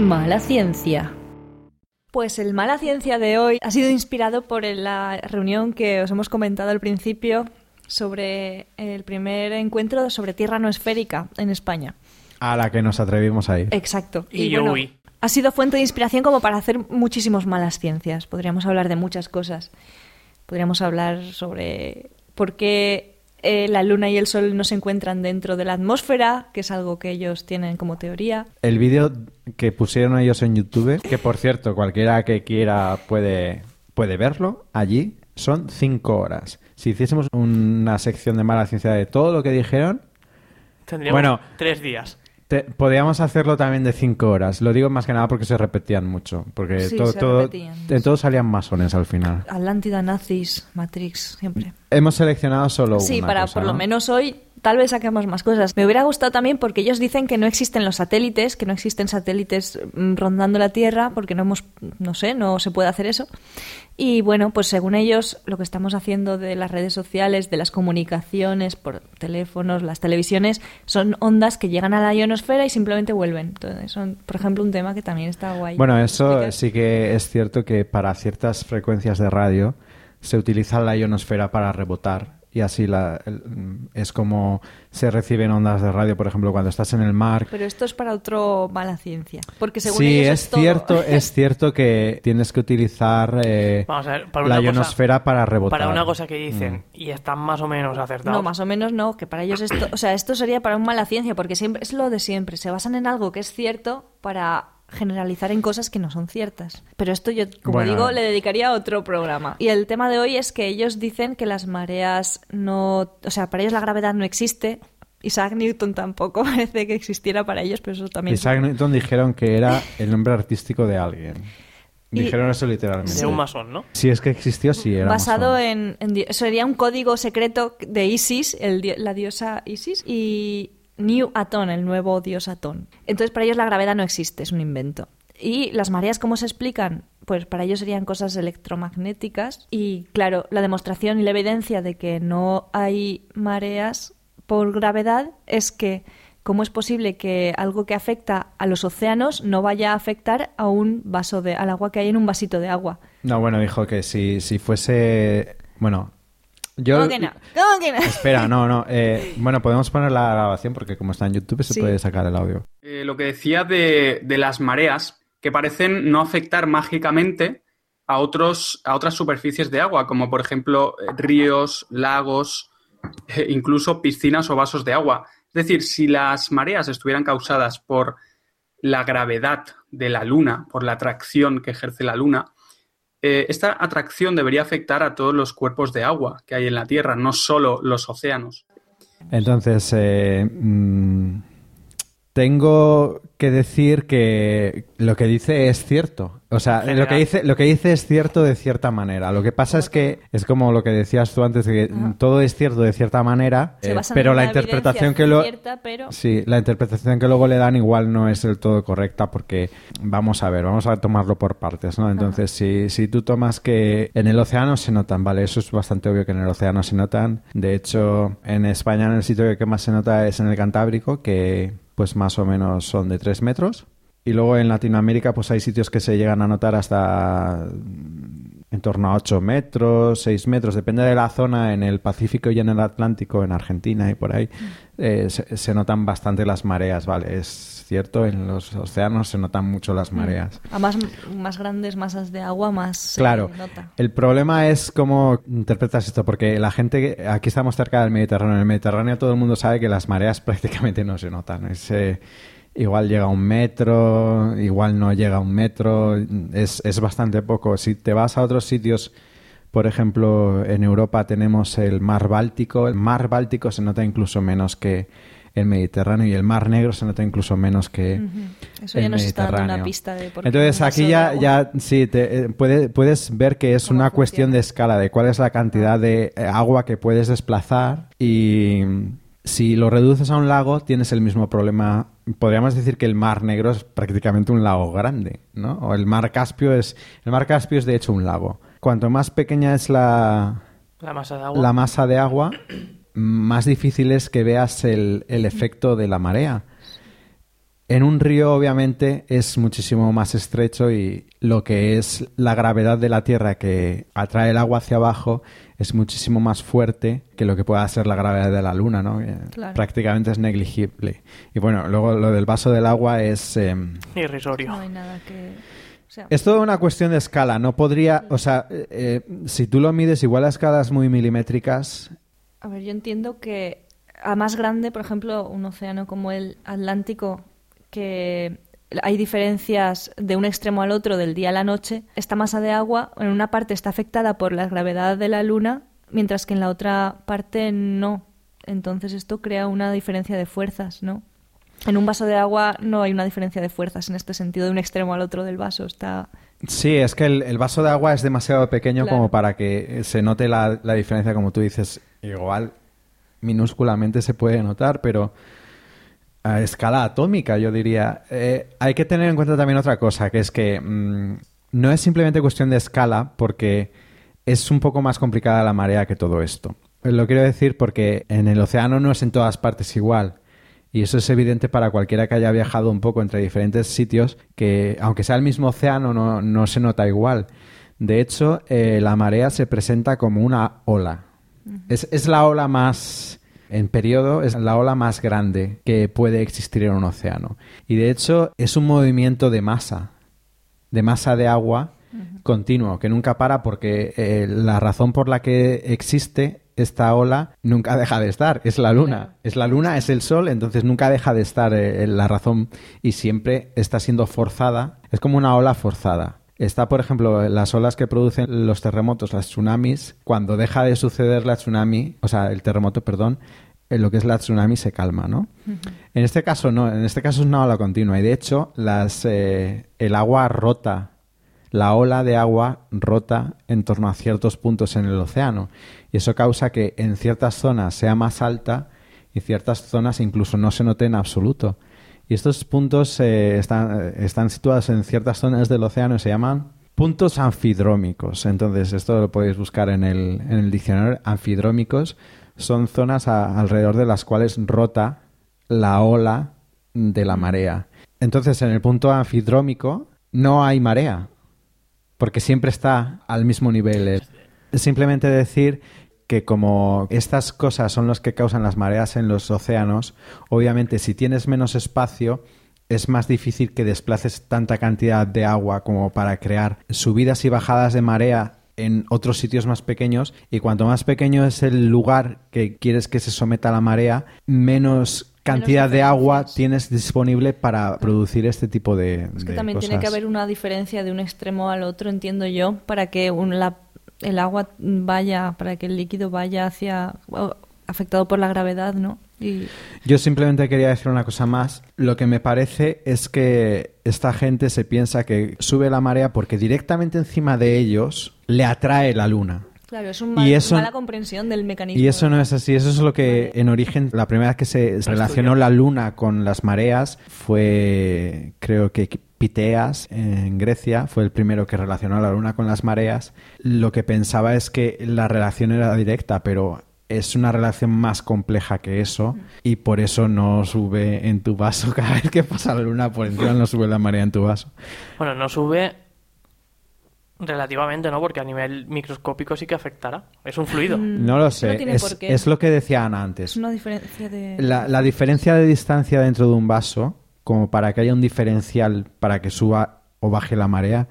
Mala ciencia. Pues el Mala Ciencia de hoy ha sido inspirado por la reunión que os hemos comentado al principio sobre el primer encuentro sobre Tierra no esférica en España. A la que nos atrevimos a ir. Exacto. Y yo bueno, huí. ha sido fuente de inspiración como para hacer muchísimos malas ciencias. Podríamos hablar de muchas cosas. Podríamos hablar sobre por qué eh, la Luna y el Sol no se encuentran dentro de la atmósfera, que es algo que ellos tienen como teoría. El vídeo que pusieron ellos en YouTube, que por cierto, cualquiera que quiera puede, puede verlo allí, son cinco horas. Si hiciésemos una sección de mala ciencia de todo lo que dijeron, Tendríamos Bueno. tres días. Te- podríamos hacerlo también de cinco horas. Lo digo más que nada porque se repetían mucho. Porque Sí, todo, todo- en todo salían masones al final. Atlántida, nazis, Matrix, siempre. Hemos seleccionado solo Sí, una para cosa, por lo ¿no? menos hoy tal vez saquemos más cosas. Me hubiera gustado también porque ellos dicen que no existen los satélites, que no existen satélites mm, rondando la Tierra, porque no hemos, no sé, no se puede hacer eso. Y bueno, pues según ellos, lo que estamos haciendo de las redes sociales, de las comunicaciones por teléfonos, las televisiones, son ondas que llegan a la ionosfera y simplemente vuelven. Entonces, son, por ejemplo, un tema que también está guay. Bueno, eso sí que es cierto que para ciertas frecuencias de radio se utiliza la ionosfera para rebotar y así la, el- es como se reciben ondas de radio, por ejemplo, cuando estás en el mar. Pero esto es para otro mala ciencia. Porque según Sí, ellos es, es todo. cierto, es cierto que tienes que utilizar eh, Vamos a ver, para la una cosa- ionosfera para rebotar. Para una cosa que dicen, Mm. y están más o menos acertados. No, más o menos no, que para ellos esto, o sea, esto sería para un mala ciencia, porque siempre es lo de siempre, se basan en algo que es cierto para generalizar en cosas que no son ciertas. Pero esto yo, como Bueno. digo, le dedicaría a otro programa. Y el tema de hoy es que ellos dicen que las mareas no, o sea, para ellos la gravedad no existe. Isaac Newton tampoco parece que existiera para ellos, pero eso también es- Isaac Newton dijeron que era el nombre artístico de alguien. Y- Dijeron eso literalmente. De un masón, ¿no? Si es que existió, sí era basado en, sería un código secreto de Isis, el di- la diosa Isis, y New Aton, el nuevo dios Atón. Entonces para ellos la gravedad no existe, es un invento. Y las mareas, ¿cómo se explican? Pues para ellos serían cosas electromagnéticas y claro, la demostración y la evidencia de que no hay mareas por gravedad es que ¿cómo es posible que algo que afecta a los océanos no vaya a afectar a un vaso de al agua que hay en un vasito de agua? No, bueno, dijo que si, si fuese... Bueno, yo... ¿Cómo que no? ¿Cómo que no? Espera, no, no. eh, bueno, podemos poner la grabación porque como está en YouTube se Sí. puede sacar el audio. Eh, lo que decía de, de las mareas, que parecen no afectar mágicamente a, otros, a otras superficies de agua, como por ejemplo eh, ríos, lagos, eh, incluso piscinas o vasos de agua. Es decir, si las mareas estuvieran causadas por la gravedad de la Luna, por la atracción que ejerce la Luna, eh, esta atracción debería afectar a todos los cuerpos de agua que hay en la Tierra, no solo los océanos. Entonces, eh, mm, tengo que decir que lo que dice es cierto. O sea, lo que, dice, lo que dice es cierto de cierta manera. Lo que pasa es que es como lo que decías tú antes, de que Ajá. todo es cierto de cierta manera, eh, pero la interpretación que lo... cierta, pero- Sí, la interpretación que luego le dan igual no es del todo correcta porque vamos a ver, vamos a tomarlo por partes, ¿no? Entonces, si, si tú tomas que en el océano se notan, ¿vale? Eso es bastante obvio que en el océano se notan. De hecho, en España en el sitio que más se nota es en el Cantábrico, que pues más o menos son de 3 metros. Y luego en Latinoamérica pues hay sitios que se llegan a notar hasta en torno a 8 metros, 6 metros, depende de la zona, en el Pacífico y en el Atlántico, en Argentina y por ahí, eh, se, se notan bastante las mareas, ¿vale? Es cierto, en los océanos se notan mucho las mareas. A más, más grandes masas de agua, más se Claro, nota. el problema es cómo interpretas esto, porque la gente, aquí estamos cerca del Mediterráneo, en el Mediterráneo todo el mundo sabe que las mareas prácticamente no se notan, es, eh, igual llega a un metro, igual no llega a un metro, es, es bastante poco. Si te vas a otros sitios, por ejemplo, en Europa tenemos el mar Báltico, el mar Báltico se nota incluso menos que el Mediterráneo y el Mar Negro se nota incluso menos que Ujú. Eso el ya nos está dando una pista de por qué Entonces aquí ya, ya sí, te, eh, puede- puedes ver que es ¿Cómo una funciona? cuestión de escala, de cuál es la cantidad de eh, agua que puedes desplazar y si lo reduces a un lago tienes el mismo problema. Podríamos decir que el Mar Negro es prácticamente un lago grande, ¿no? O el Mar Caspio es el Mar Caspio es de hecho un lago. Cuanto más pequeña es la, La masa de agua. la masa de agua, más difícil es que veas el, el efecto de la marea. En un río, obviamente, es muchísimo más estrecho y lo que es la gravedad de la Tierra que atrae el agua hacia abajo es muchísimo más fuerte que lo que pueda ser la gravedad de la Luna, ¿no? Claro. Prácticamente es negligible. Y bueno, luego lo del vaso del agua es... em, Irrisorio. No hay nada que... o sea, es toda una cuestión de escala. No podría... O sea, eh, eh, si tú lo mides igual a escalas muy milimétricas, A ver, yo entiendo que a más grande, por ejemplo, un océano como el Atlántico, que hay diferencias de un extremo al otro del día a la noche, esta masa de agua en una parte está afectada por la gravedad de la Luna, mientras que en la otra parte no. Entonces esto crea una diferencia de fuerzas, ¿no? En un vaso de agua no hay una diferencia de fuerzas en este sentido, de un extremo al otro del vaso. Está Sí, es que el, el vaso de agua es demasiado pequeño Claro. como para que se note la, la diferencia, como tú dices. Igual minúsculamente se puede notar, pero a escala atómica, yo diría. Eh, hay que tener en cuenta también otra cosa, que es que mm, no es simplemente cuestión de escala, porque es un poco más complicada la marea que todo esto. Lo quiero decir porque en el océano no es en todas partes igual. Y eso es evidente para cualquiera que haya viajado un poco entre diferentes sitios, que aunque sea el mismo océano, no, no se nota igual. De hecho, eh, la marea se presenta como una ola. es, es la ola más, en periodo, es la ola más grande que puede existir en un océano. Y de hecho, es un movimiento de masa, de masa de agua continuo, que nunca para porque eh, la razón por la que existe esta ola nunca deja de estar, es la luna. Claro. Es la luna, es el sol, entonces nunca deja de estar eh, la razón y siempre está siendo forzada. Es como una ola forzada. Está, por ejemplo, las olas que producen los terremotos, las tsunamis. Cuando deja de suceder la tsunami, o sea, el terremoto, perdón, eh, lo que es la tsunami se calma, ¿no? En este caso no, en este caso es una ola continua y de hecho las, eh, el agua rota, la ola de agua rota en torno a ciertos puntos en el océano y eso causa que en ciertas zonas sea más alta y ciertas zonas incluso no se note en absoluto. Y estos puntos eh, están, eh, están situados en ciertas zonas del océano y se llaman puntos anfidrómicos. Entonces, esto lo podéis buscar en el, diccionario. Anfidrómicos son zonas alrededor de las cuales rota la ola de la marea. Entonces, en el punto anfidrómico no hay marea, porque siempre está al mismo nivel. Es simplemente decir que como estas cosas son las que causan las mareas en los océanos, obviamente si tienes menos espacio es más difícil que desplaces tanta cantidad de agua como para crear subidas y bajadas de marea en otros sitios más pequeños. Y cuanto más pequeño es el lugar que quieres que se someta a la marea, menos cantidad de agua tienes disponible para producir este tipo de, Es que de también tiene que haber una diferencia de un extremo al otro, entiendo yo, para que un- la- el agua vaya, para que el líquido vaya hacia afectado por la gravedad, ¿no? Y Yo simplemente quería decir una cosa más. Lo que me parece es que esta gente se piensa que sube la marea porque directamente encima de ellos le atrae la luna. Claro, es un Y mal- eso- mala comprensión del mecanismo. Y eso no es así. Eso es lo que en origen, la primera vez que se relacionó la luna con las mareas fue, creo que Piteas en Grecia fue el primero que relacionó la luna con las mareas. Lo que pensaba es que la relación era directa, pero es una relación más compleja que eso y por eso no sube en tu vaso cada vez que pasa la luna por encima no sube la marea en tu vaso. Bueno, no sube relativamente, ¿no? Porque a nivel microscópico sí que afectará. Es un fluido. No lo sé. Mm. tiene es, por qué. es lo que decía Ana antes. Es una diferencia de... La, la diferencia de distancia dentro de un vaso, como para que haya un diferencial para que suba o baje la marea,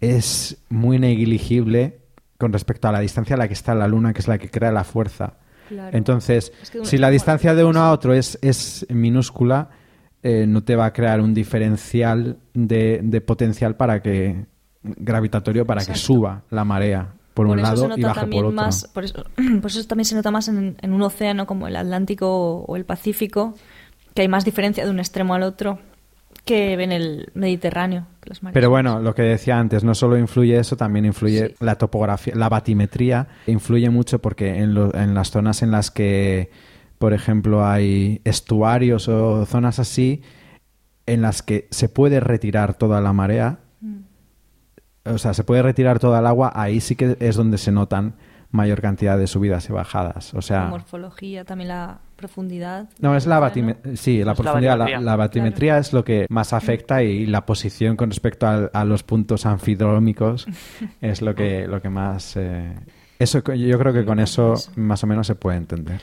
es muy negligible con respecto a la distancia a la que está la luna, que es la que crea la fuerza. Claro. Entonces, Es que de una- si la distancia de uno a otro es, es minúscula, eh, no te va a crear un diferencial de, de potencial para que gravitatorio para que suba la marea. por, un lado y baje por otro. más, por eso, por eso también se nota más en, en un océano como el Atlántico o el Pacífico, que hay más diferencia de un extremo al otro que en el Mediterráneo. que las mareas Pero bueno, lo que decía antes, no solo influye eso, también influye Sí. la topografía, la batimetría, influye mucho porque en, lo- en las zonas en las que, por ejemplo, hay estuarios o zonas así, en las que se puede retirar toda la marea, o sea, se puede retirar toda el agua, ahí sí que es donde se notan mayor cantidad de subidas y bajadas. O la sea, morfología, también la profundidad. no, es la batimetría. Sí, la Es la profundidad. La, batimetría. la batimetría es lo que más afecta y la posición con respecto a, los puntos anfidrómicos es lo que, lo que más. eh, eso yo creo que con eso más o menos se puede entender.